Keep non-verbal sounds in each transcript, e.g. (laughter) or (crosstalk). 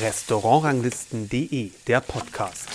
Restaurantranglisten.de, der Podcast.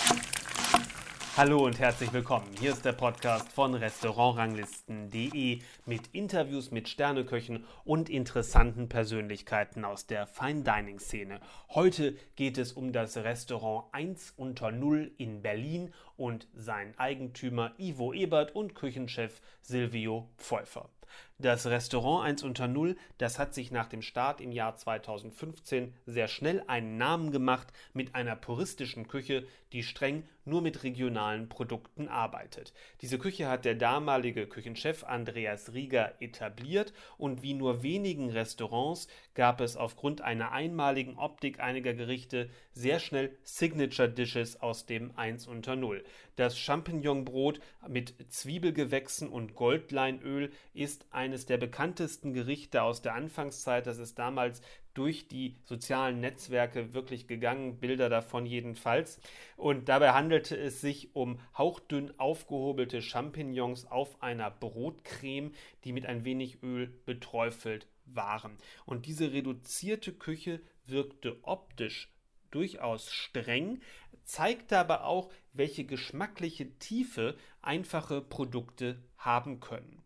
Hallo und herzlich willkommen. Hier ist der Podcast von Restaurantranglisten.de mit Interviews mit Sterneköchen und interessanten Persönlichkeiten aus der Fine Dining Szene. Heute geht es um das Restaurant 1 unter 0 in Berlin und seinen Eigentümer Ivo Ebert und Küchenchef Silvio Pfeuffer. Das Restaurant 1 unter 0, das hat sich nach dem Start im Jahr 2015 sehr schnell einen Namen gemacht mit einer puristischen Küche, die streng nur mit regionalen Produkten arbeitet. Diese Küche hat der damalige Küchenchef Andreas Rieger etabliert und wie nur wenigen Restaurants gab es aufgrund einer einmaligen Optik einiger Gerichte sehr schnell Signature Dishes aus dem 1 unter 0. Das Champignonbrot mit Zwiebelgewächsen und Goldleinöl ist eines der bekanntesten Gerichte aus der Anfangszeit. Das ist damals durch die sozialen Netzwerke wirklich gegangen, Bilder davon jedenfalls. Und dabei handelte es sich um hauchdünn aufgehobelte Champignons auf einer Brotcreme, die mit ein wenig Öl beträufelt waren. Und diese reduzierte Küche wirkte optisch durchaus streng, zeigte aber auch, welche geschmackliche Tiefe einfache Produkte haben können.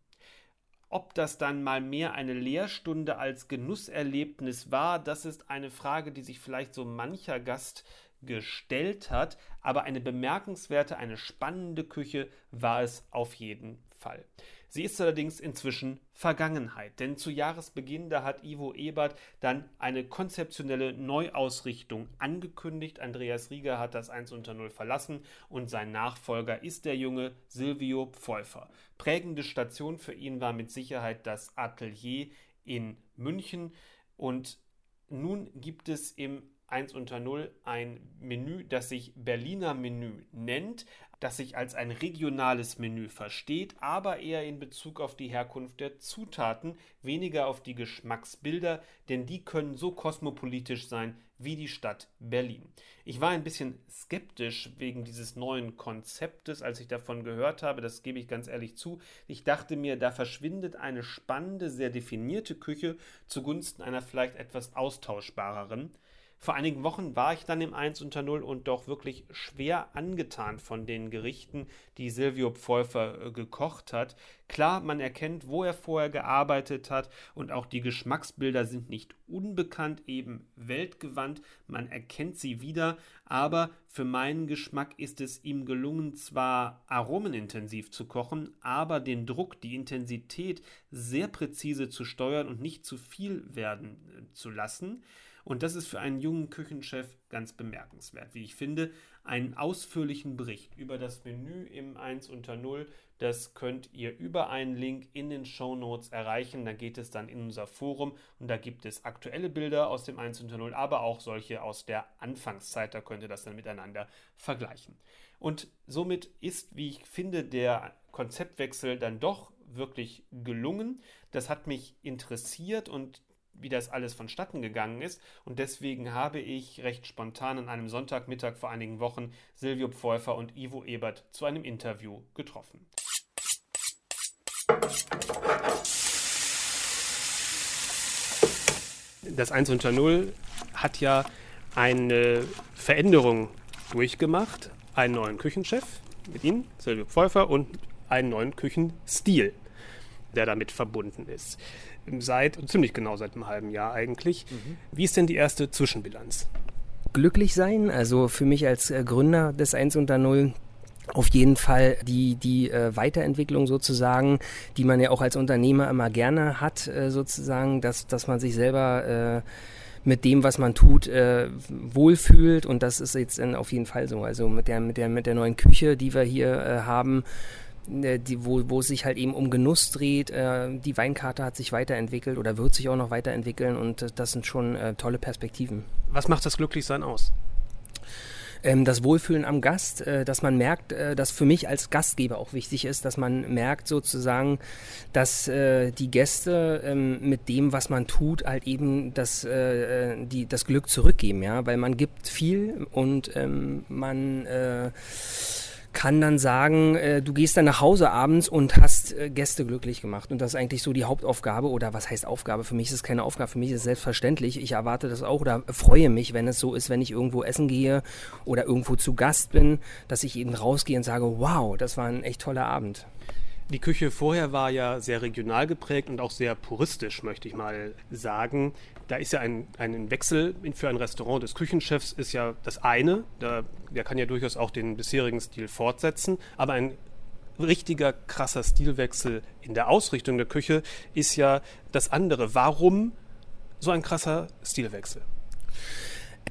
Ob das dann mal mehr eine Lehrstunde als Genusserlebnis war, das ist eine Frage, die sich vielleicht so mancher Gast gestellt hat, aber eine bemerkenswerte, eine spannende Küche war es auf jeden Fall. Sie ist allerdings inzwischen Vergangenheit, denn zu Jahresbeginn, da hat Ivo Ebert dann eine konzeptionelle Neuausrichtung angekündigt. Andreas Rieger hat das 1 unter 0 verlassen und sein Nachfolger ist der junge Silvio Pfeuffer. Prägende Station für ihn war mit Sicherheit das Atelier in München und nun gibt es im 1 unter 0 ein Menü, das sich Berliner Menü nennt, das sich als ein regionales Menü versteht, aber eher in Bezug auf die Herkunft der Zutaten, weniger auf die Geschmacksbilder, denn die können so kosmopolitisch sein wie die Stadt Berlin. Ich war ein bisschen skeptisch wegen dieses neuen Konzeptes, als ich davon gehört habe, das gebe ich ganz ehrlich zu. Ich dachte mir, da verschwindet eine spannende, sehr definierte Küche zugunsten einer vielleicht etwas austauschbareren. Vor einigen Wochen war ich dann im 1 unter 0 und doch wirklich schwer angetan von den Gerichten, die Silvio Pfeuffer äh, gekocht hat. Klar, man erkennt, wo er vorher gearbeitet hat und auch die Geschmacksbilder sind nicht unbekannt, eben weltgewandt. Man erkennt sie wieder, aber für meinen Geschmack ist es ihm gelungen, zwar aromenintensiv zu kochen, aber den Druck, die Intensität sehr präzise zu steuern und nicht zu viel werden äh, zu lassen. Und das ist für einen jungen Küchenchef ganz bemerkenswert, wie ich finde. Einen ausführlichen Bericht über das Menü im 1 unter 0, das könnt ihr über einen Link in den Show Notes erreichen. Da geht es dann in unser Forum und da gibt es aktuelle Bilder aus dem 1 unter 0, aber auch solche aus der Anfangszeit. Da könnt ihr das dann miteinander vergleichen. Und somit ist, wie ich finde, der Konzeptwechsel dann doch wirklich gelungen. Das hat mich interessiert und wie das alles vonstatten gegangen ist. Und deswegen habe ich recht spontan an einem Sonntagmittag vor einigen Wochen Silvio Pfeuffer und Ivo Ebert zu einem Interview getroffen. Das 1 unter 0 hat ja eine Veränderung durchgemacht. Einen neuen Küchenchef mit Ihnen, Silvio Pfeuffer, und einen neuen Küchenstil, der damit verbunden ist seit, ziemlich genau seit einem halben Jahr eigentlich. Mhm. Wie ist denn die erste Zwischenbilanz? Glücklich sein, also für mich als äh, Gründer des 1 unter 0 auf jeden Fall die, die äh, Weiterentwicklung sozusagen, die man ja auch als Unternehmer immer gerne hat, äh, sozusagen, dass, dass man sich selber äh, mit dem, was man tut, äh, wohlfühlt. Und das ist jetzt auf jeden Fall so. Also mit der, mit der, mit der neuen Küche, die wir hier äh, haben, die, wo, wo es sich halt eben um Genuss dreht. Äh, die Weinkarte hat sich weiterentwickelt oder wird sich auch noch weiterentwickeln und äh, das sind schon äh, tolle Perspektiven. Was macht das Glücklichsein aus? Ähm, das Wohlfühlen am Gast, äh, dass man merkt, äh, dass für mich als Gastgeber auch wichtig ist, dass man merkt sozusagen, dass die Gäste ähm, mit dem, was man tut, halt eben das, die, das Glück zurückgeben, ja, weil man gibt viel und ähm, man kann dann sagen, äh, du gehst dann nach Hause abends und hast äh, Gäste glücklich gemacht. Und das ist eigentlich so die Hauptaufgabe oder was heißt Aufgabe? Für mich ist es keine Aufgabe, für mich ist es selbstverständlich. Ich erwarte das auch oder freue mich, wenn es so ist, wenn ich irgendwo essen gehe oder irgendwo zu Gast bin, dass ich eben rausgehe und sage, wow, das war ein echt toller Abend. Die Küche vorher war ja sehr regional geprägt und auch sehr puristisch, möchte ich mal sagen. Da ist ja ein, ein Wechsel für ein Restaurant des Küchenchefs ist ja das eine. Da, der kann ja durchaus auch den bisherigen Stil fortsetzen. Aber ein richtiger krasser Stilwechsel in der Ausrichtung der Küche ist ja das andere. Warum so ein krasser Stilwechsel?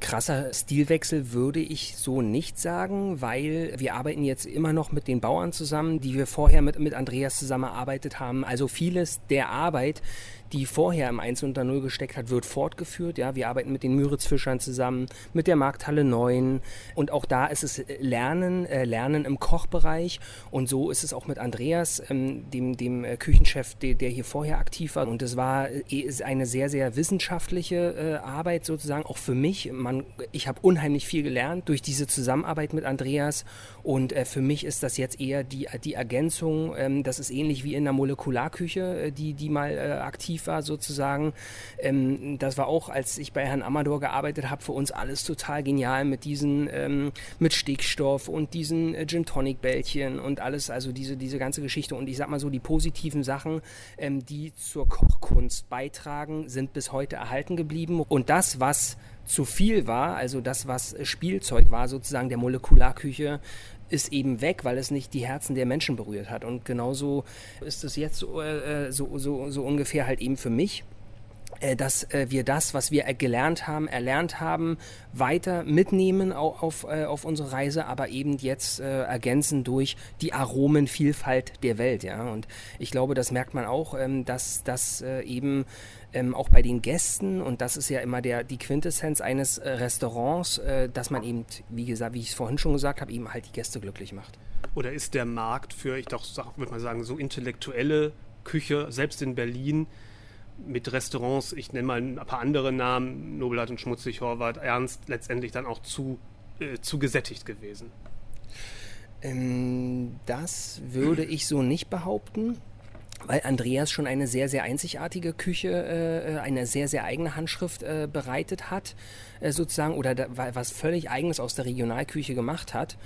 Krasser Stilwechsel würde ich so nicht sagen, weil wir arbeiten jetzt immer noch mit den Bauern zusammen, die wir vorher mit, mit Andreas zusammengearbeitet haben. Also vieles der Arbeit, die vorher im 1 unter 0 gesteckt hat, wird fortgeführt. Ja, wir arbeiten mit den Müritzfischern zusammen, mit der Markthalle 9 und auch da ist es Lernen, äh, Lernen im Kochbereich. Und so ist es auch mit Andreas, ähm, dem, dem äh, Küchenchef, der, der hier vorher aktiv war. Und es war äh, eine sehr, sehr wissenschaftliche äh, Arbeit sozusagen, auch für mich. Man, ich habe unheimlich viel gelernt durch diese Zusammenarbeit mit Andreas. Und äh, für mich ist das jetzt eher die, die Ergänzung, ähm, das ist ähnlich wie in der Molekularküche, äh, die, die mal aktiv war sozusagen. Ähm, das war auch, als ich bei Herrn Amador gearbeitet habe, für uns alles total genial mit diesen, ähm, mit Stickstoff und diesen äh, Gin Tonic Bällchen und alles, also diese, diese ganze Geschichte. Und ich sag mal so, die positiven Sachen, ähm, die zur Kochkunst beitragen, sind bis heute erhalten geblieben. Und das, was zu viel war, also das, was Spielzeug war, sozusagen der Molekularküche, ist eben weg, weil es nicht die Herzen der Menschen berührt hat. Und genauso ist es jetzt so, äh, so, so, so ungefähr halt eben für mich äh, dass äh, wir das, was wir gelernt haben, erlernt haben, weiter mitnehmen auf, äh, auf unsere Reise, aber eben jetzt äh, ergänzen durch die Aromenvielfalt der Welt. Ja? Und ich glaube, das merkt man auch, ähm, dass das äh, eben ähm, auch bei den Gästen, und das ist ja immer der, die Quintessenz eines äh, Restaurants, äh, dass man eben, wie gesagt, wie ich es vorhin schon gesagt habe, eben halt die Gäste glücklich macht. Oder ist der Markt für, ich doch würde mal sagen, so intellektuelle Küche, selbst in Berlin, mit Restaurants, ich nenne mal ein paar andere Namen, Nobelart und Schmutzig, Horvath, Ernst, letztendlich dann auch zu, äh, zu gesättigt gewesen? Ähm, das würde ich so nicht behaupten weil Andreas schon eine sehr, sehr einzigartige Küche, äh, eine sehr, sehr eigene Handschrift äh, bereitet hat, äh, sozusagen, oder da, was völlig Eigenes aus der Regionalküche gemacht hat.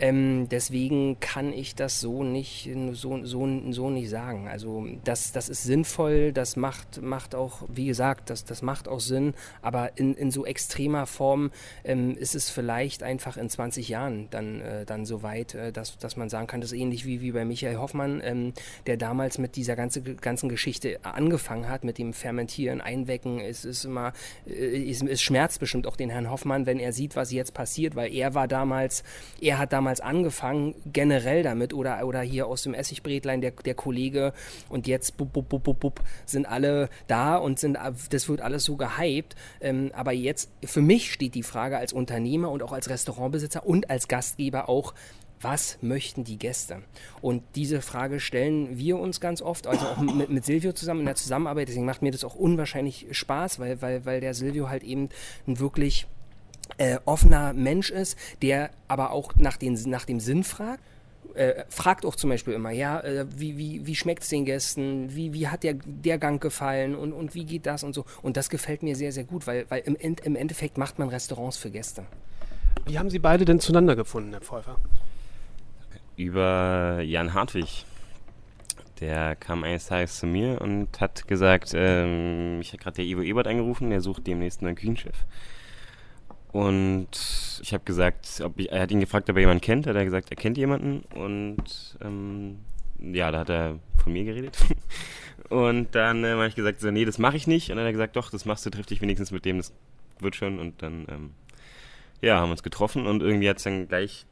Ähm, deswegen kann ich das so nicht, so, so, so nicht sagen. Also das, das ist sinnvoll, das macht, macht auch, wie gesagt, das, das macht auch Sinn, aber in, in so extremer Form ähm, ist es vielleicht einfach in 20 Jahren dann, äh, dann so weit, äh, dass, dass man sagen kann, das ist ähnlich wie, wie bei Michael Hoffmann, ähm, der damals mit dieser ganze, ganzen Geschichte angefangen hat, mit dem Fermentieren, Einwecken. Es ist immer, äh, es, es schmerzt bestimmt auch den Herrn Hoffmann, wenn er sieht, was jetzt passiert, weil er war damals, er hat damals damals angefangen, generell damit, oder, oder hier aus dem Essigbretlein der, der Kollege und jetzt bub, bub, bub, bub, bub, sind alle da und sind, das wird alles so gehypt. Ähm, aber jetzt, für mich steht die Frage als Unternehmer und auch als Restaurantbesitzer und als Gastgeber auch, was möchten die Gäste? Und diese Frage stellen wir uns ganz oft, also auch mit, mit, Silvio zusammen in der Zusammenarbeit. Deswegen macht mir das auch unwahrscheinlich Spaß, weil, weil, weil der Silvio halt eben wirklich äh, offener Mensch ist, der aber auch nach, den, nach dem Sinn fragt. Äh, fragt auch zum Beispiel immer, ja, äh, wie, wie, wie schmeckt es den Gästen, wie, wie hat der, der Gang gefallen und, und wie geht das und so. Und das gefällt mir sehr, sehr gut, weil, weil im, im Endeffekt macht man Restaurants für Gäste. Wie haben Sie beide denn zueinander gefunden, Herr Pfeiffer? Über Jan Hartwig. Der kam eines Tages zu mir und hat gesagt, ähm, ich habe gerade der Ivo Ebert angerufen, der sucht demnächst einen Küchenchef. Und ich habe gesagt, ob ich, er hat ihn gefragt, ob er jemanden kennt. Hat er gesagt, er kennt jemanden. Und ähm, ja, da hat er von mir geredet. (laughs) und dann ähm, habe ich gesagt, so, nee, das mache ich nicht. Und dann hat er gesagt, doch, das machst du, triff dich wenigstens mit dem, das wird schon. Und dann, ähm, ja, haben wir uns getroffen und irgendwie hat es dann gleich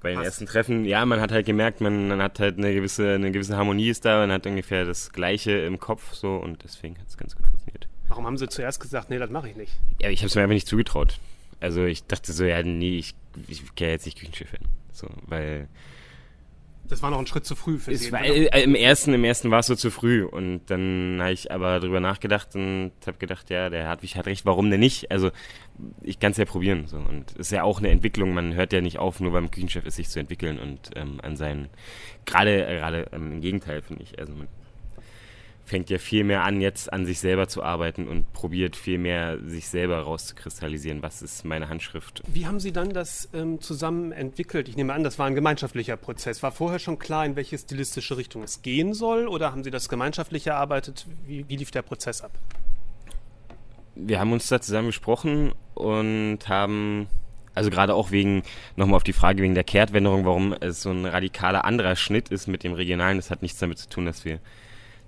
bei den Passt. ersten Treffen, ja, man hat halt gemerkt, man, man, hat halt eine gewisse, eine gewisse Harmonie ist da, man hat ungefähr das Gleiche im Kopf so und deswegen hat es ganz gut funktioniert. Warum haben Sie zuerst gesagt, nee, das mache ich nicht? Ja, ich habe es mir einfach nicht zugetraut. Also ich dachte so, ja, nee, ich, ich gehe jetzt nicht Küchenchef hin. So, weil Das war noch ein Schritt zu früh für Sie. War, äh, Im ersten, im ersten war es so zu früh und dann habe ich aber drüber nachgedacht und habe gedacht, ja, der Hartwig hat recht, warum denn nicht? Also ich kann es ja probieren so und es ist ja auch eine Entwicklung. Man hört ja nicht auf, nur beim Küchenchef ist sich zu entwickeln und ähm, an seinen gerade gerade ähm, im Gegenteil finde ich. Also man fängt ja viel mehr an, jetzt an sich selber zu arbeiten und probiert viel mehr, sich selber rauszukristallisieren, was ist meine Handschrift. Wie haben Sie dann das ähm, zusammen entwickelt? Ich nehme an, das war ein gemeinschaftlicher Prozess. War vorher schon klar, in welche stilistische Richtung es gehen soll oder haben Sie das gemeinschaftlich erarbeitet? Wie, wie lief der Prozess ab? Wir haben uns da zusammen gesprochen und haben also gerade auch wegen, nochmal auf die Frage wegen der Kehrtwenderung, warum es so ein radikaler anderer Schnitt ist mit dem Regionalen, das hat nichts damit zu tun, dass wir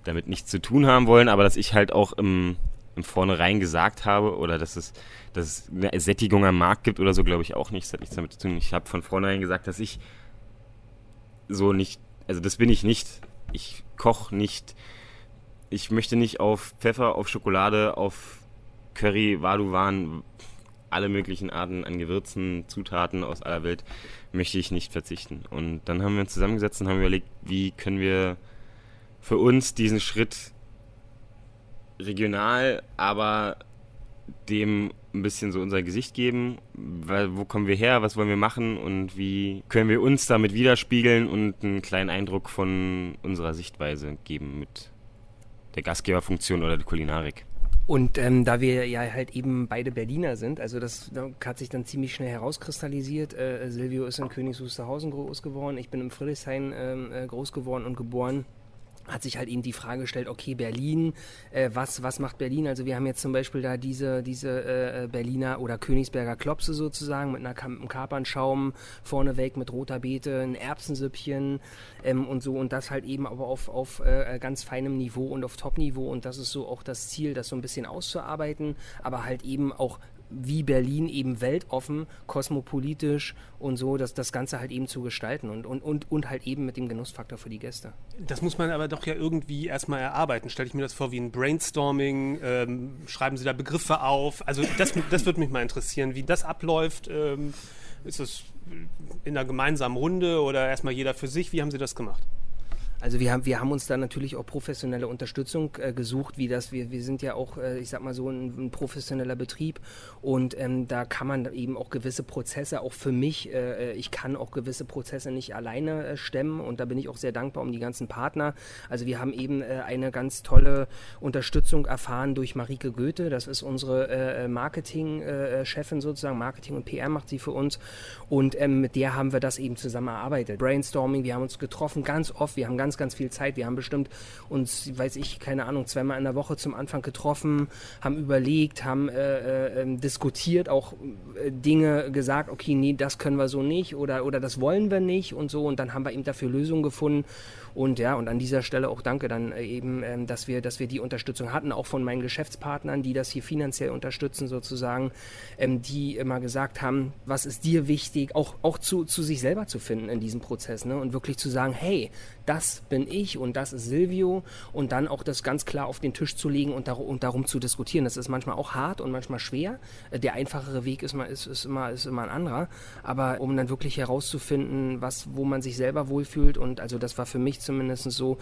damit nichts zu tun haben wollen, aber dass ich halt auch im, im Vornherein gesagt habe oder dass es, dass es eine Sättigung am Markt gibt oder so, glaube ich auch nicht. Das hat nichts damit zu tun. Ich habe von vornherein gesagt, dass ich so nicht, also das bin ich nicht. Ich koche nicht. Ich möchte nicht auf Pfeffer, auf Schokolade, auf Curry, Waduwan, alle möglichen Arten an Gewürzen, Zutaten aus aller Welt möchte ich nicht verzichten. Und dann haben wir uns zusammengesetzt und haben überlegt, wie können wir für uns diesen Schritt regional, aber dem ein bisschen so unser Gesicht geben, wo kommen wir her, was wollen wir machen und wie können wir uns damit widerspiegeln und einen kleinen Eindruck von unserer Sichtweise geben mit der Gastgeberfunktion oder der Kulinarik. Und ähm, da wir ja halt eben beide Berliner sind, also das hat sich dann ziemlich schnell herauskristallisiert. Äh, Silvio ist in Königs Wusterhausen groß geworden, ich bin im Friedrichshain ähm, äh, groß geworden und geboren hat sich halt eben die Frage gestellt, okay, Berlin, äh, was, was macht Berlin? Also wir haben jetzt zum Beispiel da diese, diese äh, Berliner oder Königsberger Klopse sozusagen mit einer einem Kapernschaum vorneweg, mit roter Beete, ein Erbsensüppchen ähm, und so und das halt eben aber auf, auf äh, ganz feinem Niveau und auf Top-Niveau und das ist so auch das Ziel, das so ein bisschen auszuarbeiten, aber halt eben auch wie Berlin eben weltoffen, kosmopolitisch und so, dass das Ganze halt eben zu gestalten und, und, und, und halt eben mit dem Genussfaktor für die Gäste. Das muss man aber doch ja irgendwie erstmal erarbeiten. Stelle ich mir das vor wie ein Brainstorming, ähm, schreiben Sie da Begriffe auf? Also das, das würde mich mal interessieren, wie das abläuft. Ähm, ist das in einer gemeinsamen Runde oder erstmal jeder für sich? Wie haben Sie das gemacht? Also wir haben, wir haben uns da natürlich auch professionelle Unterstützung äh, gesucht, wie das, wir, wir sind ja auch, äh, ich sag mal so, ein, ein professioneller Betrieb. Und ähm, da kann man eben auch gewisse Prozesse, auch für mich, äh, ich kann auch gewisse Prozesse nicht alleine äh, stemmen. Und da bin ich auch sehr dankbar um die ganzen Partner. Also wir haben eben äh, eine ganz tolle Unterstützung erfahren durch Marike Goethe, das ist unsere äh, Marketing-Chefin sozusagen, Marketing und PR macht sie für uns. Und ähm, mit der haben wir das eben zusammen erarbeitet. Brainstorming, wir haben uns getroffen ganz oft, wir haben ganz ganz, ganz viel Zeit. Wir haben bestimmt uns, weiß ich, keine Ahnung, zweimal in der Woche zum Anfang getroffen, haben überlegt, haben äh, äh, ähm, diskutiert, auch äh, Dinge gesagt, okay, nee, das können wir so nicht oder, oder das wollen wir nicht und so. Und dann haben wir eben dafür Lösungen gefunden. Und ja, und an dieser Stelle auch danke dann äh, eben, ähm, dass wir, dass wir die Unterstützung hatten, auch von meinen Geschäftspartnern, die das hier finanziell unterstützen sozusagen, ähm, die immer gesagt haben, was ist dir wichtig, auch, auch zu, zu sich selber zu finden in diesem Prozess ne? und wirklich zu sagen, hey, das bin ich und das ist Silvio und dann auch das ganz klar auf den Tisch zu legen und, dar und darum zu diskutieren. Das ist manchmal auch hart und manchmal schwer. Äh, der einfachere Weg ist, ist, ist, immer, ist immer ein anderer, aber um dann wirklich herauszufinden, was, wo man sich selber wohlfühlt und also das war für mich zumindest so,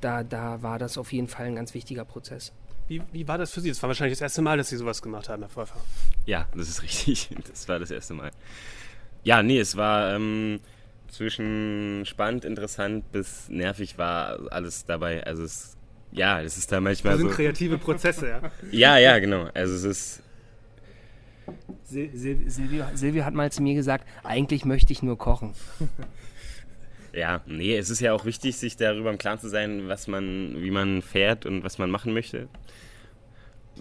da, da war das auf jeden Fall ein ganz wichtiger Prozess. Wie, wie, war das für Sie? Das war wahrscheinlich das erste Mal, dass Sie sowas gemacht haben, Herr Pfeiffer. Ja, das ist (laughs) richtig. Das war das erste Mal. Ja, nee, es war ähm, zwischen spannend, interessant bis nervig war alles dabei. Also es, ja, es ist da manchmal das sind so... kreative Prozesse, ja. (laughs) ja, ja, genau. Also es ist... Silvio, Silvio hat mal zu mir gesagt, eigentlich möchte ich nur kochen. (laughs) Ja, nee, es ist ja auch wichtig, sich darüber im Klaren zu sein, was man, wie man fährt und was man machen möchte.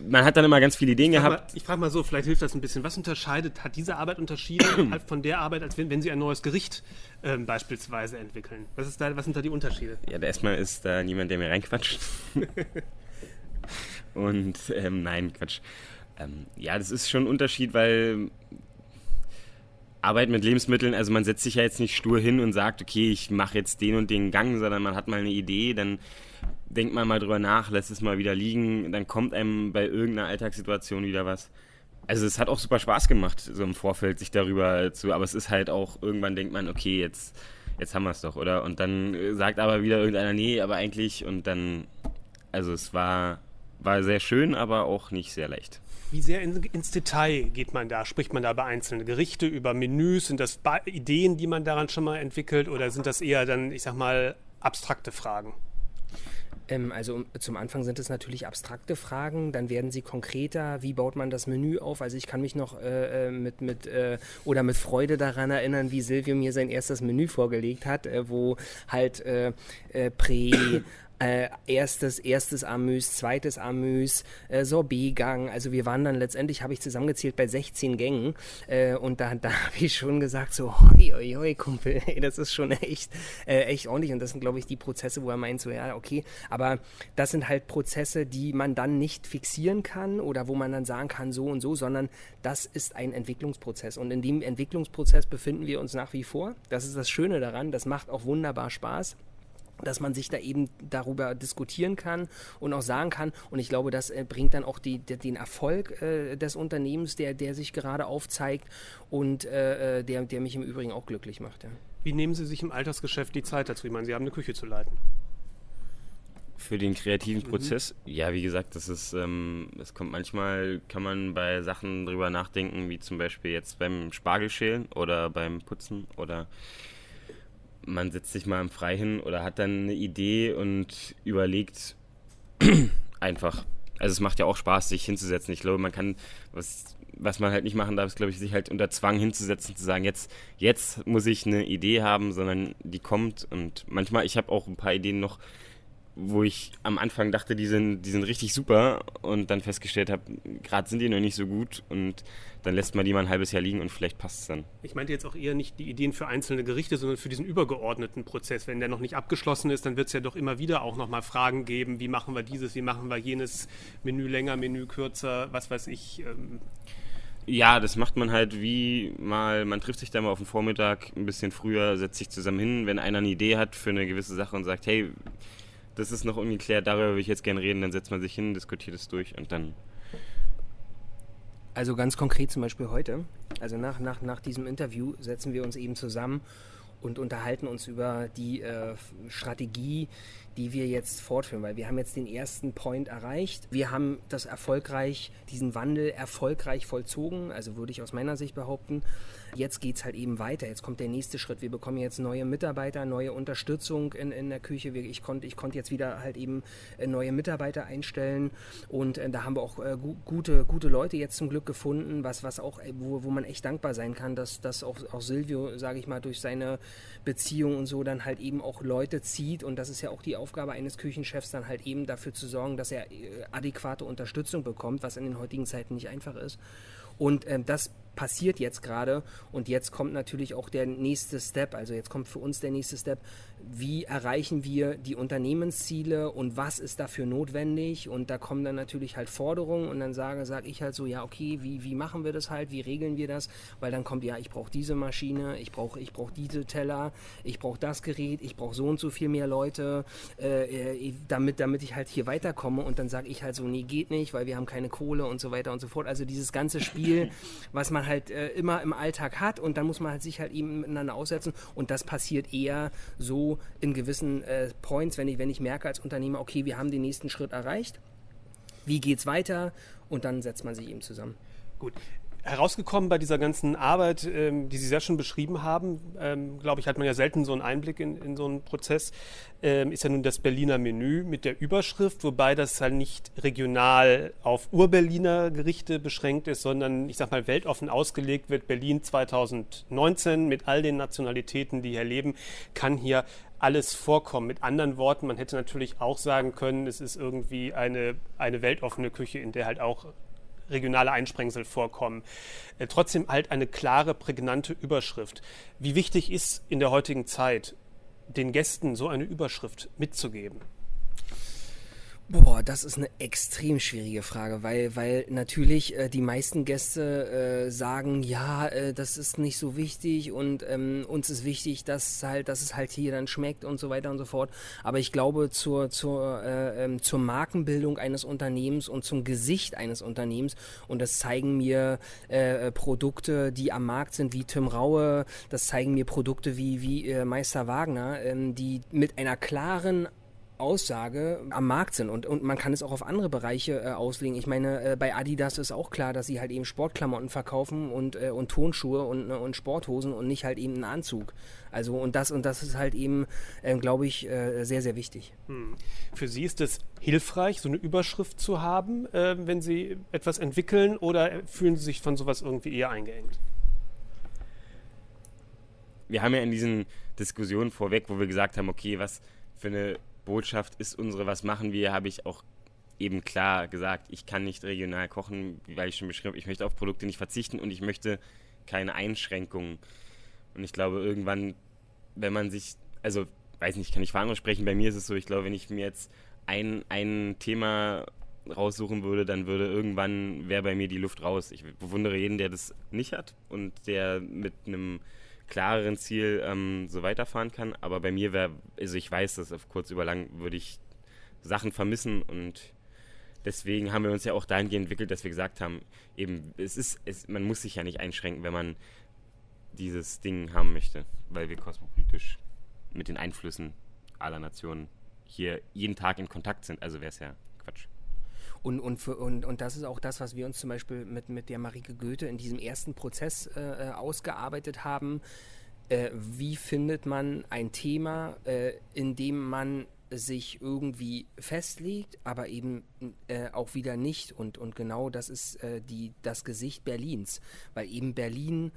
Man hat dann immer ganz viele Ideen ich gehabt. Mal, ich frage mal so, vielleicht hilft das ein bisschen. Was unterscheidet, hat diese Arbeit unterschieden (clears throat) von der Arbeit, als wenn, wenn Sie ein neues Gericht ähm, beispielsweise entwickeln? Was, ist da, was sind da die Unterschiede? Ja, erstmal ist da niemand, der mir reinquatscht. (laughs) und ähm, nein, Quatsch. Ähm, ja, das ist schon ein Unterschied, weil Arbeit mit Lebensmitteln, also man setzt sich ja jetzt nicht stur hin und sagt, okay, ich mache jetzt den und den Gang, sondern man hat mal eine Idee, dann denkt man mal drüber nach, lässt es mal wieder liegen, dann kommt einem bei irgendeiner Alltagssituation wieder was. Also es hat auch super Spaß gemacht, so im Vorfeld sich darüber zu, aber es ist halt auch, irgendwann denkt man, okay, jetzt jetzt haben wir es doch, oder? Und dann sagt aber wieder irgendeiner, nee, aber eigentlich, und dann, also es war, war sehr schön, aber auch nicht sehr leicht. Wie sehr in, ins Detail geht man da? Spricht man da über einzelne Gerichte, über Menüs? Sind das Ideen, die man daran schon mal entwickelt? Oder sind das eher dann, ich sag mal, abstrakte Fragen? Ähm, also zum Anfang sind es natürlich abstrakte Fragen, dann werden sie konkreter. Wie baut man das Menü auf? Also ich kann mich noch äh, äh mit, mit äh, oder mit Freude daran erinnern, wie Silvio mir sein erstes Menü vorgelegt hat, äh, wo halt äh, äh, Prä, äh, erstes, erstes Amüs, zweites Amüs, äh, Sorbetgang. Also wir waren dann letztendlich, habe ich zusammengezählt, bei 16 Gängen. Äh, und da, da (laughs) habe ich schon gesagt, so, hoi, hoi, hoi, Kumpel, (laughs) das ist schon echt, äh, echt ordentlich. Und das sind, glaube ich, die Prozesse, wo er meint, so, ja, okay. Aber das sind halt Prozesse, die man dann nicht fixieren kann oder wo man dann sagen kann, so und so, sondern das ist ein Entwicklungsprozess. Und in dem Entwicklungsprozess befinden wir uns nach wie vor. Das ist das Schöne daran. Das macht auch wunderbar Spaß dass man sich da eben darüber diskutieren kann und auch sagen kann. Und ich glaube, das äh, bringt dann auch die, die, den Erfolg äh, des Unternehmens, der, der sich gerade aufzeigt und äh, äh, der, der mich im Übrigen auch glücklich macht. Ja. Wie nehmen Sie sich im Alltagsgeschäft die Zeit dazu? Ich meine, Sie haben eine Küche zu leiten. Für den kreativen mhm. Prozess, mhm. ja, wie gesagt, das ist, ähm, es kommt manchmal, kann man bei Sachen drüber nachdenken, wie zum Beispiel jetzt beim Spargelschälen oder beim Putzen oder man setzt sich mal im Frei hin oder hat dann eine Idee und überlegt (clears throat) einfach. Also es macht ja auch Spaß, sich hinzusetzen. Ich glaube, man kann, was, was man halt nicht machen darf, ist, glaube ich, sich halt unter Zwang hinzusetzen, zu sagen, jetzt, jetzt muss ich eine Idee haben, sondern die kommt. Und manchmal, ich habe auch ein paar Ideen noch, wo ich am Anfang dachte, die sind, die sind richtig super und dann festgestellt habe, gerade sind die noch nicht so gut und dann lässt man die mal ein halbes Jahr liegen und vielleicht passt es dann. Ich meinte jetzt auch eher nicht die Ideen für einzelne Gerichte, sondern für diesen übergeordneten Prozess. Wenn der noch nicht abgeschlossen ist, dann wird es ja doch immer wieder auch nochmal Fragen geben, wie machen wir dieses, wie machen wir jenes, Menü länger, Menü kürzer, was weiß ich. Ähm. Ja, das macht man halt wie mal, man trifft sich da mal auf den Vormittag ein bisschen früher, setzt sich zusammen hin, wenn einer eine Idee hat für eine gewisse Sache und sagt, hey, das ist noch ungeklärt, darüber würde ich jetzt gerne reden, dann setzt man sich hin, diskutiert es durch und dann. Also ganz konkret zum Beispiel heute, also nach, nach, nach diesem Interview setzen wir uns eben zusammen und unterhalten uns über die äh, Strategie, die wir jetzt fortführen, weil wir haben jetzt den ersten Point erreicht. Wir haben das erfolgreich, diesen Wandel erfolgreich vollzogen, also würde ich aus meiner Sicht behaupten. Jetzt geht es halt eben weiter. Jetzt kommt der nächste Schritt. Wir bekommen jetzt neue Mitarbeiter, neue Unterstützung in, in der Küche. Ich konnte ich konnt jetzt wieder halt eben äh, neue Mitarbeiter einstellen und äh, da haben wir auch äh, gu gute, gute Leute jetzt zum Glück gefunden, was, was auch, wo, wo man echt dankbar sein kann, dass, dass auch, auch Silvio, sage ich mal, durch seine Beziehung und so dann halt eben auch Leute zieht und das ist ja auch die Aufgabe eines Küchenchefs, dann halt eben dafür zu sorgen, dass er adäquate Unterstützung bekommt, was in den heutigen Zeiten nicht einfach ist. Und ähm, das passiert jetzt gerade. Und jetzt kommt natürlich auch der nächste Step, also jetzt kommt für uns der nächste Step, wie erreichen wir die Unternehmensziele und was ist dafür notwendig? Und da kommen dann natürlich halt Forderungen und dann sage, sage ich halt so, ja okay, wie, wie machen wir das halt, wie regeln wir das, weil dann kommt ja, ich brauche diese Maschine, ich brauche ich brauch diese Teller, ich brauche das Gerät, ich brauche so und so viel mehr Leute, äh, äh damit, damit ich halt hier weiterkomme. Und dann sage ich halt so, nee, geht nicht, weil wir haben keine Kohle und so weiter und so fort, also dieses ganze Spiel, was man halt äh, immer im Alltag hat und dann muss man halt sich halt eben miteinander aussetzen und das passiert eher so in gewissen äh, Points, wenn ich, wenn ich merke als Unternehmer, okay, wir haben den nächsten Schritt erreicht, wie geht es weiter und dann setzt man sich eben zusammen. Gut, herausgekommen bei dieser ganzen Arbeit, ähm, die Sie sehr schon beschrieben haben, ähm, glaube ich, hat man ja selten so einen Einblick in, in so einen Prozess, ähm, ist ja nun das Berliner Menü mit der Überschrift, wobei das halt nicht regional auf Ur-Berliner Gerichte beschränkt ist, sondern ich sag mal weltoffen ausgelegt wird. Berlin 2019 mit all den Nationalitäten, die hier leben, kann hier alles vorkommen. Mit anderen Worten, man hätte natürlich auch sagen können, es ist irgendwie eine, eine weltoffene Küche, in der halt auch regionale Einsprengsel vorkommen. Äh, trotzdem halt eine klare, prägnante Überschrift. Wie wichtig ist in der heutigen Zeit, den Gästen so eine Überschrift mitzugeben? Boah, das ist eine extrem schwierige Frage, weil, weil natürlich äh, die meisten Gäste äh, sagen, ja, äh, das ist nicht so wichtig und ähm, uns ist wichtig, dass halt, dass es halt hier dann schmeckt und so weiter und so fort. Aber ich glaube, zur, zur, äh, ähm, zur Markenbildung eines Unternehmens und zum Gesicht eines Unternehmens, und das zeigen mir äh, Produkte, die am Markt sind, wie Tim Raue, das zeigen mir Produkte wie, wie äh, Meister Wagner, ähm, die mit einer klaren Aussage am Markt sind und, und man kann es auch auf andere Bereiche äh, auslegen. Ich meine, äh, bei Adidas ist auch klar, dass sie halt eben Sportklamotten verkaufen und, äh, und Tonschuhe und, ne, und Sporthosen und nicht halt eben einen Anzug. Also und das und das ist halt eben, äh, glaube ich, äh, sehr, sehr wichtig. Hm. Für Sie ist es hilfreich, so eine Überschrift zu haben, äh, wenn Sie etwas entwickeln oder fühlen Sie sich von sowas irgendwie eher eingeengt? Wir haben ja in diesen Diskussionen vorweg, wo wir gesagt haben, okay, was für eine Botschaft ist unsere Was machen wir, habe ich auch eben klar gesagt, ich kann nicht regional kochen, weil ich schon beschrieben habe, ich möchte auf Produkte nicht verzichten und ich möchte keine Einschränkungen. Und ich glaube, irgendwann, wenn man sich, also weiß nicht, kann ich für andere sprechen, bei mir ist es so, ich glaube, wenn ich mir jetzt ein, ein Thema raussuchen würde, dann würde irgendwann, wäre bei mir die Luft raus. Ich bewundere jeden, der das nicht hat und der mit einem klareren Ziel ähm, so weiterfahren kann. Aber bei mir wäre, also ich weiß, dass auf kurz über lang würde ich Sachen vermissen und deswegen haben wir uns ja auch dahingehend entwickelt, dass wir gesagt haben, eben, es ist, es, man muss sich ja nicht einschränken, wenn man dieses Ding haben möchte, weil wir kosmopolitisch mit den Einflüssen aller Nationen hier jeden Tag in Kontakt sind. Also wäre es ja. Und, und, für, und, und das ist auch das, was wir uns zum Beispiel mit, mit der Marike Goethe in diesem ersten Prozess äh, äh, ausgearbeitet haben. Äh, wie findet man ein Thema, äh, in dem man sich irgendwie festlegt, aber eben äh, auch wieder nicht. Und, und genau das ist äh, die, das Gesicht Berlins, weil eben Berlin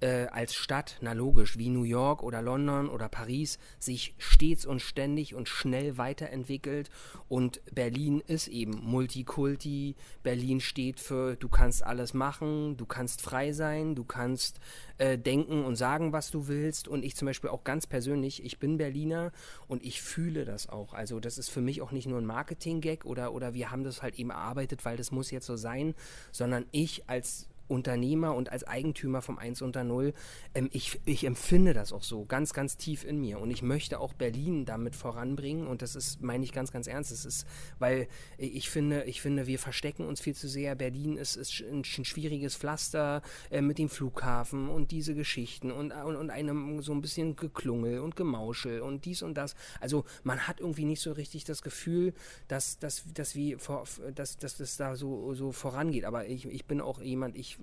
äh, als Stadt, na logisch, wie New York oder London oder Paris, sich stets und ständig und schnell weiterentwickelt. Und Berlin ist eben Multikulti. Berlin steht für, du kannst alles machen, du kannst frei sein, du kannst äh, denken und sagen, was du willst. Und ich zum Beispiel auch ganz persönlich, ich bin Berliner und ich fühle das auch. Also das ist für mich auch nicht nur ein Marketing-Gag oder, oder wir haben das halt eben erarbeitet, weil das muss jetzt so sein, sondern ich als Unternehmer und als Eigentümer vom 1 unter 0, ähm, ich, ich empfinde das auch so ganz, ganz tief in mir. Und ich möchte auch Berlin damit voranbringen. Und das ist, meine ich ganz, ganz ernst. Das ist, weil ich finde, ich finde, wir verstecken uns viel zu sehr. Berlin ist, ist ein, schwieriges Pflaster äh, mit dem Flughafen und diese Geschichten und, und, und einem so ein bisschen Geklungel und Gemauschel und dies und das. Also man hat irgendwie nicht so richtig das Gefühl, dass, dass, dass, vor, dass, dass das da so, so vorangeht. Aber ich, ich bin auch jemand, ich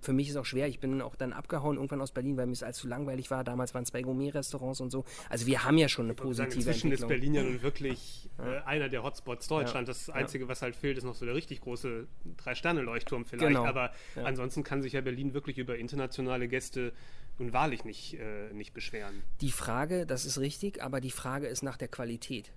für mich ist auch schwer. Ich bin auch dann abgehauen irgendwann aus Berlin, weil mir es allzu langweilig war. Damals waren es zwei Gourmet-Restaurants und so. Also wir haben ja schon eine positive sagen, Inzwischen Entwicklung. ist Berlin ja nun wirklich ja. äh, einer der Hotspots Deutschland. Ja. Das Einzige, was halt fehlt, ist noch so der richtig große Drei-Sterne-Leuchtturm vielleicht. Genau. Aber ansonsten kann sich ja Berlin wirklich über internationale Gäste nun wahrlich nicht, äh, nicht beschweren. Die Frage, das ist richtig, aber die Frage ist nach der Qualität.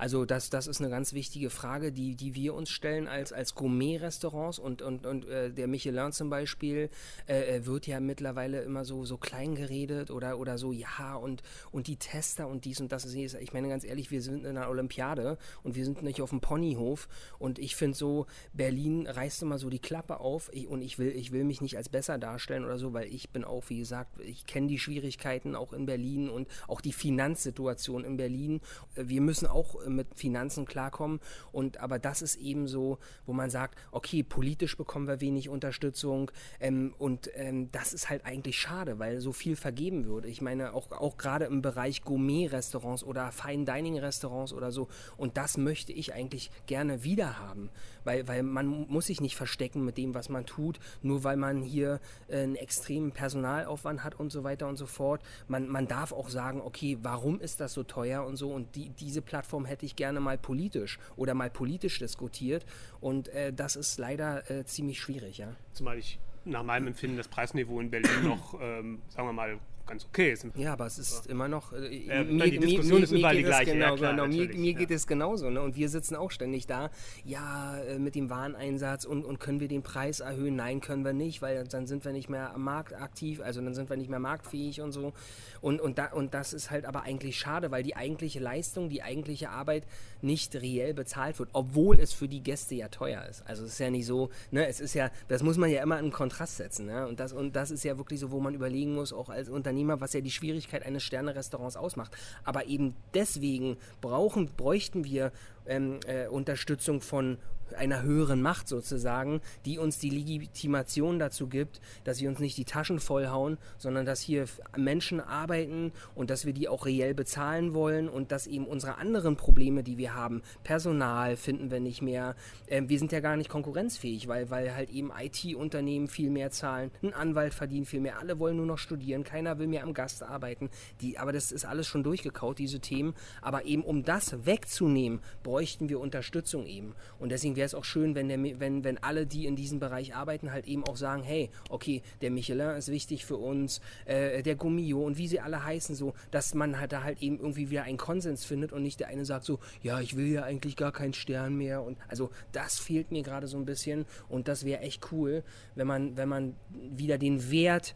Also das, das ist eine ganz wichtige Frage, die, die wir uns stellen als, als Gourmet-Restaurants und, und, und äh, der Michelin zum Beispiel äh, äh, wird ja mittlerweile immer so, so klein geredet oder, oder so, ja, und, und die Tester und dies und das. Ich meine ganz ehrlich, wir sind in einer Olympiade und wir sind nicht auf dem Ponyhof und ich finde so, Berlin reißt immer so die Klappe auf ich, und ich will, ich will mich nicht als besser darstellen oder so, weil ich bin auch, wie gesagt, ich kenne die Schwierigkeiten auch in Berlin und auch die Finanzsituation in Berlin. Wir müssen auch mit Finanzen klarkommen. Und aber das ist eben so, wo man sagt, okay, politisch bekommen wir wenig Unterstützung ähm, und ähm, das ist halt eigentlich schade, weil so viel vergeben würde. Ich meine, auch, auch gerade im Bereich Gourmet-Restaurants oder Fine-Dining-Restaurants oder so. Und das möchte ich eigentlich gerne wieder haben, weil, weil man muss sich nicht verstecken mit dem, was man tut, nur weil man hier äh, einen extremen Personalaufwand hat und so weiter und so fort. Man, man darf auch sagen, okay, warum ist das so teuer und so und die, diese Plattform hätte ich gerne mal politisch oder mal politisch diskutiert und äh, das ist leider äh, ziemlich schwierig, ja. Zumal ich nach meinem Empfinden das Preisniveau in Berlin noch, ähm, sagen wir mal, ganz okay ist. Ja, aber es ist ja. immer noch. Äh, äh, mir, die Diskussion mir, ist überall die gleiche. Genau, ja, klar, genau. Mir, mir geht es genauso. Ne? Und wir sitzen auch ständig da. Ja, äh, mit dem Wareneinsatz und, und können wir den Preis erhöhen? Nein, können wir nicht, weil dann sind wir nicht mehr am Markt aktiv, also dann sind wir nicht mehr marktfähig und so. Und, und, da, und das ist halt aber eigentlich schade, weil die eigentliche Leistung, die eigentliche Arbeit nicht reell bezahlt wird, obwohl es für die Gäste ja teuer ist. Also es ist ja nicht so, ne, es ist ja, das muss man ja immer in Kontrast setzen. Ne? Und, das, und das ist ja wirklich so, wo man überlegen muss, auch als Unternehmer, was ja die Schwierigkeit eines Sterne-Restaurants ausmacht. Aber eben deswegen brauchen, bräuchten wir ähm, äh, Unterstützung von einer höheren Macht sozusagen, die uns die Legitimation dazu gibt, dass wir uns nicht die Taschen vollhauen, sondern dass hier Menschen arbeiten und dass wir die auch reell bezahlen wollen und dass eben unsere anderen Probleme, die wir haben, Personal finden wir nicht mehr, äh, wir sind ja gar nicht konkurrenzfähig, weil, weil halt eben IT-Unternehmen viel mehr zahlen, ein Anwalt verdient viel mehr, alle wollen nur noch studieren, keiner will mehr am Gast arbeiten, die, aber das ist alles schon durchgekaut, diese Themen, aber eben um das wegzunehmen, bräuchten wir Unterstützung eben. Und deswegen wäre es auch schön, wenn, der, wenn, wenn alle, die in diesem Bereich arbeiten, halt eben auch sagen, hey, okay, der Michelin ist wichtig für uns, äh, der Gummio und wie sie alle heißen, so, dass man halt da halt eben irgendwie wieder einen Konsens findet und nicht der eine sagt so, ja, ich will ja eigentlich gar keinen Stern mehr und also das fehlt mir gerade so ein bisschen und das wäre echt cool, wenn man, wenn man wieder den Wert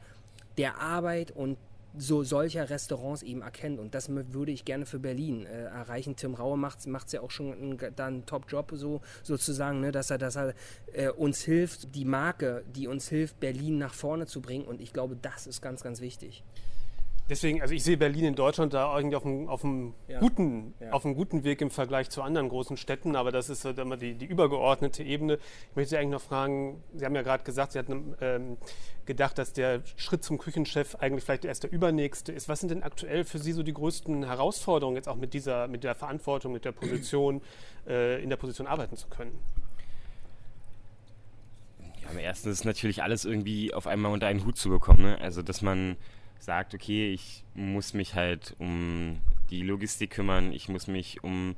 der Arbeit und so solcher Restaurants eben erkennt. Und das würde ich gerne für Berlin äh, erreichen. Tim Raue macht es ja auch schon einen, einen Top-Job so, sozusagen, ne? dass er, dass er äh, uns hilft, die Marke, die uns hilft, Berlin nach vorne zu bringen. Und ich glaube, das ist ganz, ganz wichtig. Deswegen, also ich sehe Berlin in Deutschland da irgendwie auf einem, auf einem, ja. Guten, ja. auf einem guten Weg im Vergleich zu anderen großen Städten, aber das ist halt immer die, die übergeordnete Ebene. Ich möchte Sie eigentlich noch fragen, Sie haben ja gerade gesagt, Sie hatten ähm, gedacht, dass der Schritt zum Küchenchef eigentlich vielleicht erst der übernächste ist. Was sind denn aktuell für Sie so die größten Herausforderungen, jetzt auch mit dieser, mit der Verantwortung, mit der Position, äh, in der Position arbeiten zu können? Ja, am ersten ist natürlich alles irgendwie auf einmal unter einen Hut zu bekommen. Ne? Also, dass man sagt, okay, ich muss mich halt um die Logistik kümmern, ich muss mich um,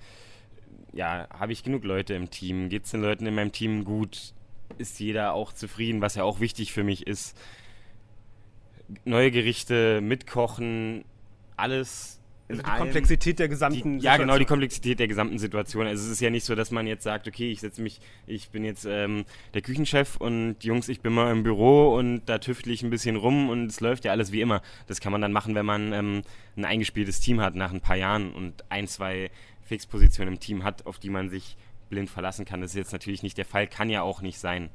ja, habe ich genug Leute im Team, geht es den Leuten in meinem Team gut, ist jeder auch zufrieden, was ja auch wichtig für mich ist. Neue Gerichte, mitkochen, alles also die Komplexität der gesamten die, Situation. Ja, genau, die Komplexität der gesamten Situation. Also es ist ja nicht so, dass man jetzt sagt, okay, ich setze mich, ich bin jetzt ähm, der Küchenchef und Jungs, ich bin mal im Büro und da tüftle ich ein bisschen rum und es läuft ja alles wie immer. Das kann man dann machen, wenn man ähm, ein eingespieltes Team hat nach ein paar Jahren und ein, zwei Fixpositionen im Team hat, auf die man sich blind verlassen kann. Das ist jetzt natürlich nicht der Fall, kann ja auch nicht sein.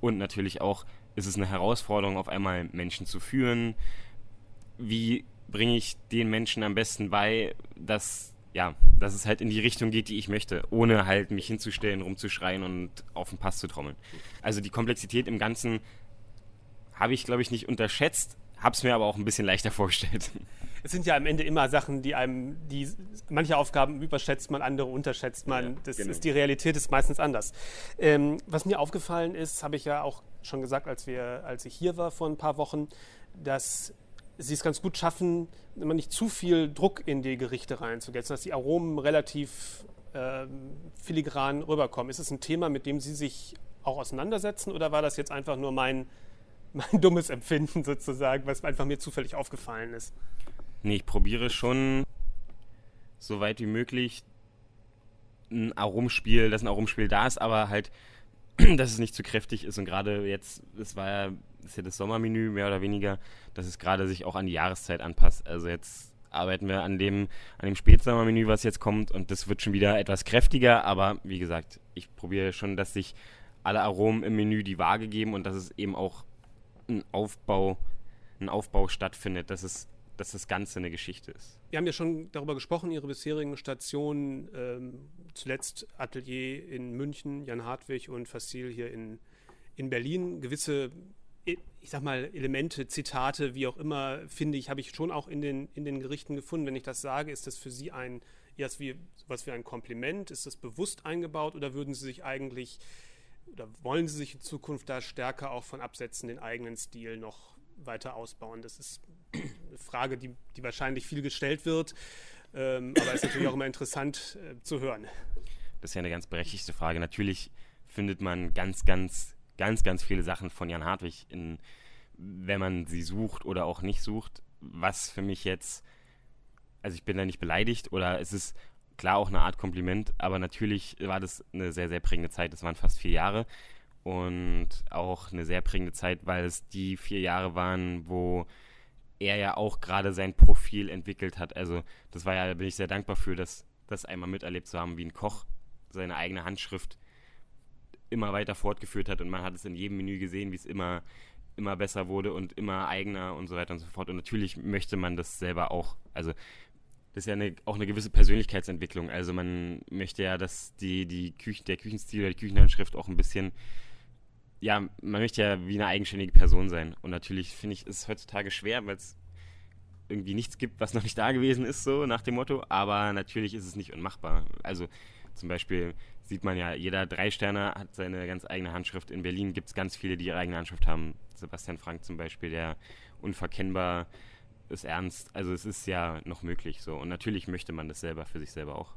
Und natürlich auch ist es eine Herausforderung, auf einmal Menschen zu führen. Wie bringe ich den Menschen am besten bei, dass ja, dass es halt in die Richtung geht, die ich möchte, ohne halt mich hinzustellen, rumzuschreien und auf den Pass zu trommeln. Also die Komplexität im Ganzen habe ich, glaube ich, nicht unterschätzt, habe es mir aber auch ein bisschen leichter vorgestellt. (laughs) Es sind ja am Ende immer Sachen, die einem, die manche Aufgaben überschätzt man, andere unterschätzt man. Ja, das genau. ist die Realität ist meistens anders. Ähm, was mir aufgefallen ist, habe ich ja auch schon gesagt, als wir, als ich hier war vor ein paar Wochen, dass sie es ganz gut schaffen, immer nicht zu viel Druck in die Gerichte reinzusetzen, dass die Aromen relativ äh, filigran rüberkommen. Ist es ein Thema, mit dem Sie sich auch auseinandersetzen oder war das jetzt einfach nur mein, (laughs) mein dummes Empfinden sozusagen, was einfach mir zufällig aufgefallen ist? Nee, ich probiere schon so weit wie möglich ein Aromspiel, dass ein Aromspiel da ist, aber halt, (clears throat) dass es nicht zu kräftig ist und gerade jetzt, es war ja ist ja das Sommermenü mehr oder weniger, dass es gerade sich auch an die Jahreszeit anpasst. Also jetzt arbeiten wir an dem, an dem Spätsommermenü, was jetzt kommt und das wird schon wieder etwas kräftiger, aber wie gesagt, ich probiere schon, dass sich alle Aromen im Menü die Waage geben und dass es eben auch ein Aufbau, ein Aufbau stattfindet, dass es dass das Ganze eine Geschichte ist. Wir haben ja schon darüber gesprochen, Ihre bisherigen Stationen, ähm, zuletzt Atelier in München, Jan Hartwig und Facil hier in, in Berlin. Gewisse ich sag mal, Elemente, Zitate, wie auch immer, finde ich, habe ich schon auch in den, in den Gerichten gefunden. Wenn ich das sage, ist das für Sie ein, eher wie, was wie ein Kompliment? Ist das bewusst eingebaut oder würden Sie sich eigentlich, oder wollen Sie sich in Zukunft da stärker auch von absetzen, den eigenen Stil noch weiter ausbauen? Das ist eine Frage, die, die wahrscheinlich viel gestellt wird, ähm, aber ist natürlich auch immer interessant äh, zu hören. Das ist ja eine ganz berechtigte Frage. Natürlich findet man ganz, ganz ganz, ganz viele Sachen von Jan Hartwig, in, wenn man sie sucht oder auch nicht sucht. was für mich jetzt, also ich bin da nicht beleidigt oder es ist klar auch eine Art Kompliment, aber natürlich war das eine sehr, sehr prägende Zeit. Das waren fast vier Jahre und auch eine sehr prägende Zeit, weil es die vier Jahre waren, wo er ja auch gerade sein Profil entwickelt hat. Also das war ja, da bin ich sehr dankbar für, dass das einmal miterlebt zu haben, wie ein Koch seine eigene Handschrift immer weiter fortgeführt hat und man hat es in jedem Menü gesehen, wie es immer immer besser wurde und immer eigener und so weiter und so fort. Und natürlich möchte man das selber auch. Also das ist ja eine, auch eine gewisse Persönlichkeitsentwicklung. Also man möchte ja, dass die, die Küche, der Küchenstil oder die Küchenhandschrift auch ein bisschen, ja, man möchte ja wie eine eigenständige Person sein. Und natürlich finde ich, ist es heutzutage schwer, weil es irgendwie nichts gibt, was noch nicht da gewesen ist, so nach dem Motto. Aber natürlich ist es nicht unmachbar. Also zum Beispiel sieht man ja, jeder Drei-Sterne hat seine ganz eigene Handschrift. In Berlin gibt es ganz viele, die ihre eigene Handschrift haben. Sebastian Frank zum Beispiel, der unverkennbar ist ernst. Also es ist ja noch möglich so. Und natürlich möchte man das selber für sich selber auch.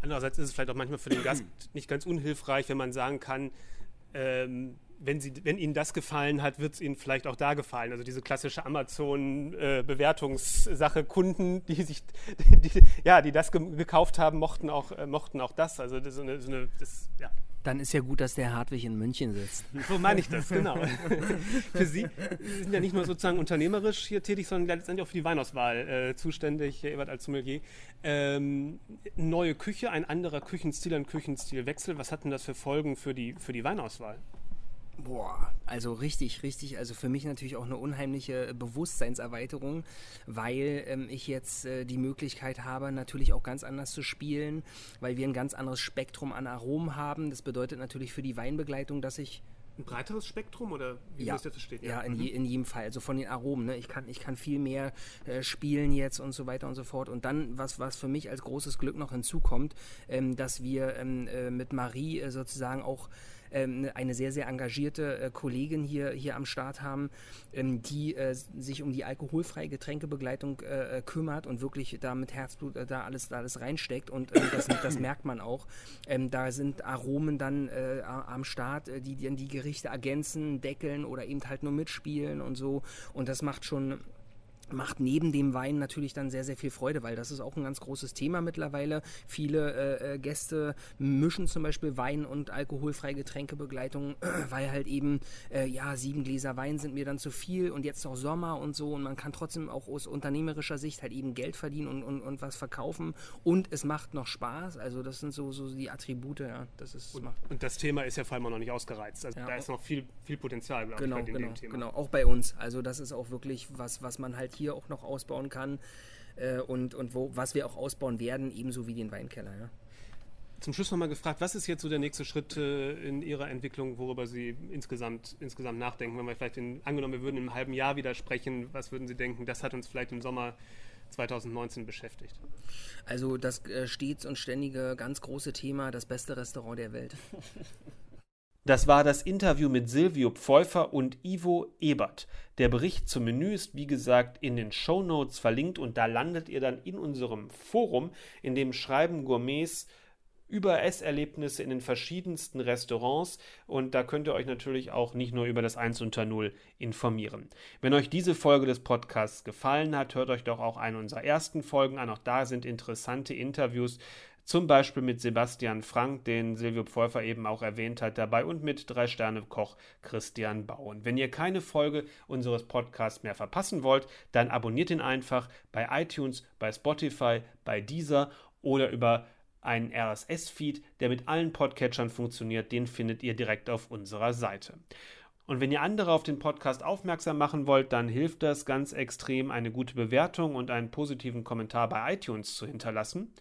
Andererseits ist es vielleicht auch manchmal für den Gast (clears throat) nicht ganz unhilfreich, wenn man sagen kann, ähm, wenn, sie, wenn Ihnen das gefallen hat, wird es Ihnen vielleicht auch da gefallen. Also diese klassische Amazon-Bewertungssache, äh, Kunden, die sich, die, die, ja, die das ge gekauft haben, mochten auch, äh, mochten auch das. Also das, so eine, so eine das, ja. Dann ist ja gut, dass der Hartwig in München sitzt. (laughs) So meine ich das, genau. (laughs) für Sie sind ja nicht nur sozusagen unternehmerisch hier tätig, sondern letztendlich auch für die Weinauswahl äh, zuständig, Herr Ebert als Sommelier. Ähm, neue Küche, ein anderer Küchenstil, ein Küchenstilwechsel. Was hat denn das für Folgen für die, für die Weinauswahl? Boah, also richtig, richtig. Also für mich natürlich auch eine unheimliche Bewusstseinserweiterung, weil ähm, ich jetzt äh, die Möglichkeit habe, natürlich auch ganz anders zu spielen, weil wir ein ganz anderes Spektrum an Aromen haben. Das bedeutet natürlich für die Weinbegleitung, dass ich ein breiteres Spektrum oder wie ja, das verstehen? Ja, ja in, je, mhm. in, jedem Fall. Also von den Aromen. Ne? Ich, kann, ich kann viel mehr äh, spielen jetzt und so weiter und so fort. Und dann, was, was für mich als großes Glück noch hinzukommt, ähm, dass wir ähm, äh, mit Marie äh, sozusagen auch ähm, eine sehr, sehr engagierte äh, Kollegin hier, hier am Start haben, ähm, die äh, sich um die alkoholfreie Getränkebegleitung äh, kümmert und wirklich da mit Herzblut da alles, da alles reinsteckt und ähm, das, das, merkt man auch. Da sind Aromen dann am Start, die dann die Gerichte ergänzen, deckeln oder eben halt nur mitspielen und so und das macht schon macht neben dem Wein natürlich dann sehr, sehr viel Freude, weil das ist auch ein ganz großes Thema mittlerweile. Viele äh, äh Gäste mischen zum Beispiel Wein und alkoholfreie Getränkebegleitung, (clears throat) weil halt eben, äh, ja, sieben Gläser Wein sind mir dann zu viel und jetzt noch Sommer und so und man kann trotzdem auch aus unternehmerischer Sicht halt eben Geld verdienen und, und, und was verkaufen und es macht noch Spaß. Also das sind so, so die Attribute, ja. Das ist, und, und das Thema ist ja vor allem auch noch nicht ausgereizt. Also ja, da ist noch viel, viel Potenzial, glaube genau, ich, bei dem, genau, dem Thema. Genau, auch bei uns. Also das ist auch wirklich was, was man halt hier hier auch noch ausbauen kann äh, und, und wo, was wir auch ausbauen werden, ebenso wie den Weinkeller. Ja. Zum Schluss nochmal gefragt, was ist jetzt so der nächste Schritt äh, in Ihrer Entwicklung, worüber Sie insgesamt, insgesamt nachdenken? Wenn wir vielleicht in, angenommen, wir würden im halben Jahr wieder sprechen, was würden Sie denken, das hat uns vielleicht im Sommer 2019 beschäftigt? Also das äh, stets und ständige ganz große Thema, das beste Restaurant der Welt. (laughs) Das war das Interview mit Silvio Pfeuffer und Ivo Ebert. Der Bericht zum Menü ist wie gesagt in den Show Notes verlinkt und da landet ihr dann in unserem Forum, in dem schreiben Gourmets über Esserlebnisse in den verschiedensten Restaurants und da könnt ihr euch natürlich auch nicht nur über das 1 unter 0 informieren. Wenn euch diese Folge des Podcasts gefallen hat, hört euch doch auch eine unserer ersten Folgen an. Auch da sind interessante Interviews zum Beispiel mit Sebastian Frank, den Silvio Pfeuffer eben auch erwähnt hat, dabei und mit Drei-Sterne-Koch Christian Bauen. Wenn ihr keine Folge unseres Podcasts mehr verpassen wollt, dann abonniert ihn einfach bei iTunes, bei Spotify, bei Deezer oder über einen RSS-Feed, der mit allen Podcatchern funktioniert. Den findet ihr direkt auf unserer Seite. Und wenn ihr andere auf den Podcast aufmerksam machen wollt, dann hilft das ganz extrem, eine gute Bewertung und einen positiven Kommentar bei iTunes zu hinterlassen.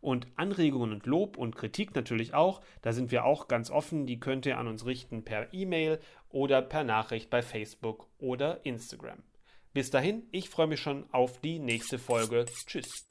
Und Anregungen und Lob und Kritik natürlich auch. Da sind wir auch ganz offen. Die könnt ihr an uns richten per E-Mail oder per Nachricht bei Facebook oder Instagram. Bis dahin, ich freue mich schon auf die nächste Folge. Tschüss.